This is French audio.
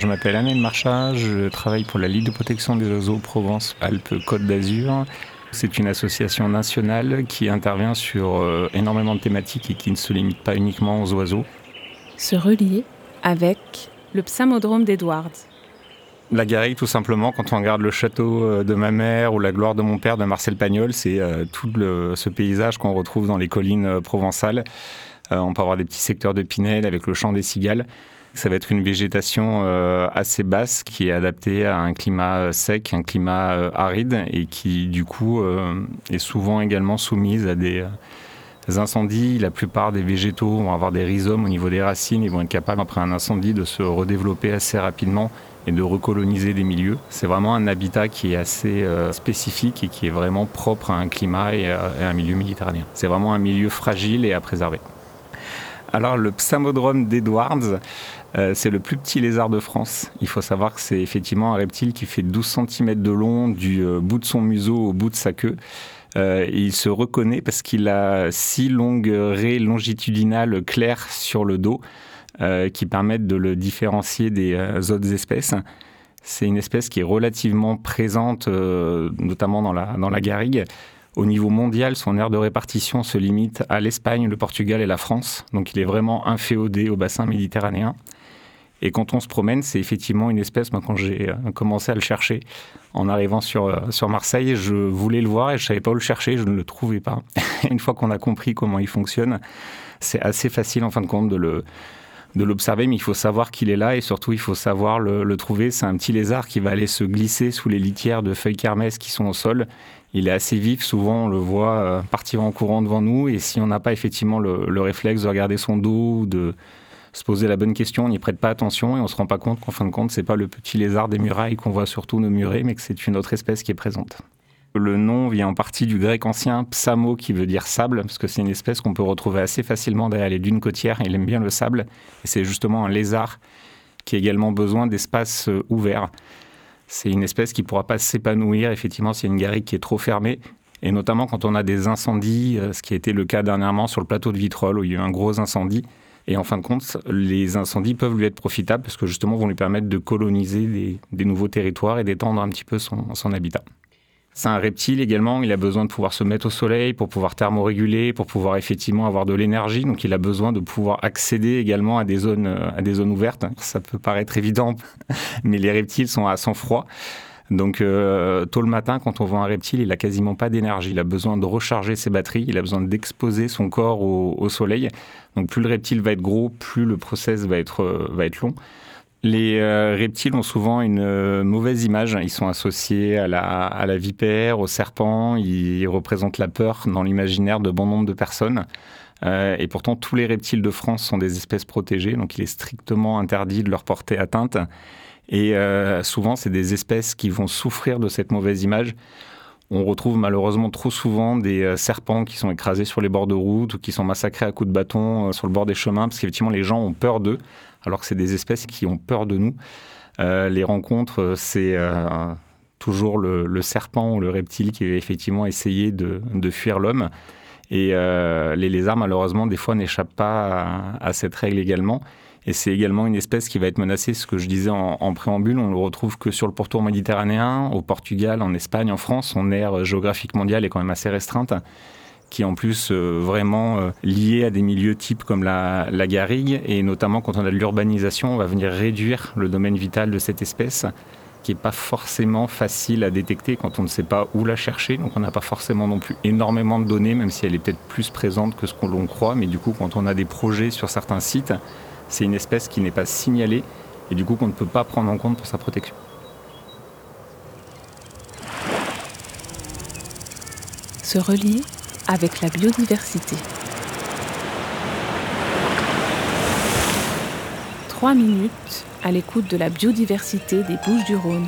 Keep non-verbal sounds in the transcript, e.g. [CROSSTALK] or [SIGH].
Je m'appelle Annette Marchard, je travaille pour la Ligue de protection des oiseaux Provence-Alpes-Côte d'Azur. C'est une association nationale qui intervient sur euh, énormément de thématiques et qui ne se limite pas uniquement aux oiseaux. Se relier avec le psamodrome d'Edwards. La garrigue, tout simplement, quand on regarde le château euh, de ma mère ou la gloire de mon père de Marcel Pagnol, c'est euh, tout ce paysage qu'on retrouve dans les collines provençales. On peut avoir des petits secteurs de pinèdes avec le chant des cigales. Ça va être une végétation euh, assez basse qui est adaptée à un climat euh, sec, un climat euh, aride et qui du coup est souvent également soumise à des incendies. La plupart des végétaux vont avoir des rhizomes au niveau des racines. Ils vont être capables après un incendie de se redévelopper assez rapidement et de recoloniser des milieux. C'est vraiment un habitat qui est assez spécifique et qui est vraiment propre à un climat et à un milieu méditerranéen. C'est vraiment un milieu fragile et à préserver. Alors le psamodrome d'Edwards, euh, c'est le plus petit lézard de France. Il faut savoir que c'est effectivement un reptile qui fait 12 cm de long du euh, bout de son museau au bout de sa queue. Euh, il se reconnaît parce qu'il a six longues raies longitudinales claires sur le dos qui permettent de le différencier des autres espèces. C'est une espèce qui est relativement présente, notamment dans la, dans la garrigue. Au niveau mondial, son aire de répartition se limite à l'Espagne, le Portugal et la France. Donc il est vraiment inféodé au bassin méditerranéen. Et quand on se promène, c'est effectivement une espèce, moi quand j'ai euh, commencé à le chercher, en arrivant sur, euh, sur Marseille, je voulais le voir et je savais pas où le chercher, je ne le trouvais pas. [LAUGHS] une fois qu'on a compris comment il fonctionne, c'est assez facile en fin de compte de le de l'observer, mais il faut savoir qu'il est là et surtout il faut savoir le, le trouver. C'est un petit lézard qui va aller se glisser sous les litières de feuilles kermès qui sont au sol. Il est assez vif, souvent on le voit euh, partir en courant devant nous et si on n'a pas effectivement le, le, réflexe de regarder son dos ou de, se poser la bonne question, on n'y prête pas attention et on se rend pas compte qu'en fin de compte, c'est pas le petit lézard des murailles qu'on voit surtout nos murets, mais que c'est une autre espèce qui est présente. Le nom vient en partie du grec ancien psamo qui veut dire sable, parce que c'est une espèce qu'on peut retrouver assez facilement derrière les dunes côtières. Il aime bien le sable et c'est justement un lézard qui a également besoin d'espaces euh, ouverts. C'est une espèce qui ne pourra pas s'épanouir effectivement a une garrigue qui est trop fermée. Et notamment quand on a des incendies, euh, ce qui a été le cas dernièrement sur le plateau de Vitrolles où il y a eu un gros incendie. Et en fin de compte, les incendies peuvent lui être profitables parce que justement vont lui permettre de coloniser des, nouveaux territoires et d'étendre un petit peu son habitat. C'est un reptile également, il a besoin de pouvoir se mettre au soleil pour pouvoir thermoréguler, pour pouvoir effectivement avoir de l'énergie. Donc il a besoin de pouvoir accéder également à des zones, à des zones ouvertes. Ça peut paraître évident, [LAUGHS] mais les reptiles sont à sang froid. Donc euh, tôt le matin, quand on voit un reptile, il a quasiment pas d'énergie. Il a besoin de recharger ses batteries, il a besoin d'exposer son corps au, soleil. Donc plus le reptile va être gros, plus le process va être, euh, va être long. Les euh, reptiles ont souvent une mauvaise image. Ils sont associés à la, à la vipère, au serpent. Ils représentent la peur dans l'imaginaire de bon nombre de personnes. et pourtant, tous les reptiles de France sont des espèces protégées, donc il est strictement interdit de leur porter atteinte. Et euh, souvent, c'est des espèces qui vont souffrir de cette mauvaise image. On retrouve malheureusement trop souvent des euh, serpents qui sont écrasés sur les bords de route ou qui sont massacrés à coups de bâton euh, sur le bord des chemins parce qu'effectivement les gens ont peur d'eux alors que c'est des espèces qui ont peur de nous. les rencontres, c'est toujours le, serpent ou le reptile qui va effectivement essayer de, fuir l'homme. Et les lézards, malheureusement, des fois n'échappent pas à, cette règle également. Et c'est également une espèce qui va être menacée, ce que je disais en, préambule, on le retrouve que sur le pourtour méditerranéen, au Portugal, en Espagne, en France. Son aire géographique mondiale est quand même assez restreinte qui est en plus euh, vraiment euh, lié à des milieux types comme la, la, garrigue, et notamment quand on a de l'urbanisation, on va venir réduire le domaine vital de cette espèce, qui n'est pas forcément facile à détecter quand on ne sait pas où la chercher, donc on n'a pas forcément non plus énormément de données, même si elle est peut-être plus présente que ce qu'on l'on croit, mais du coup quand on a des projets sur certains sites, c'est une espèce qui n'est pas signalée et du coup qu'on ne peut pas prendre en compte pour sa protection. Se relier avec la biodiversité. 3 minutes à l'écoute de la biodiversité des Bouches du Rhône.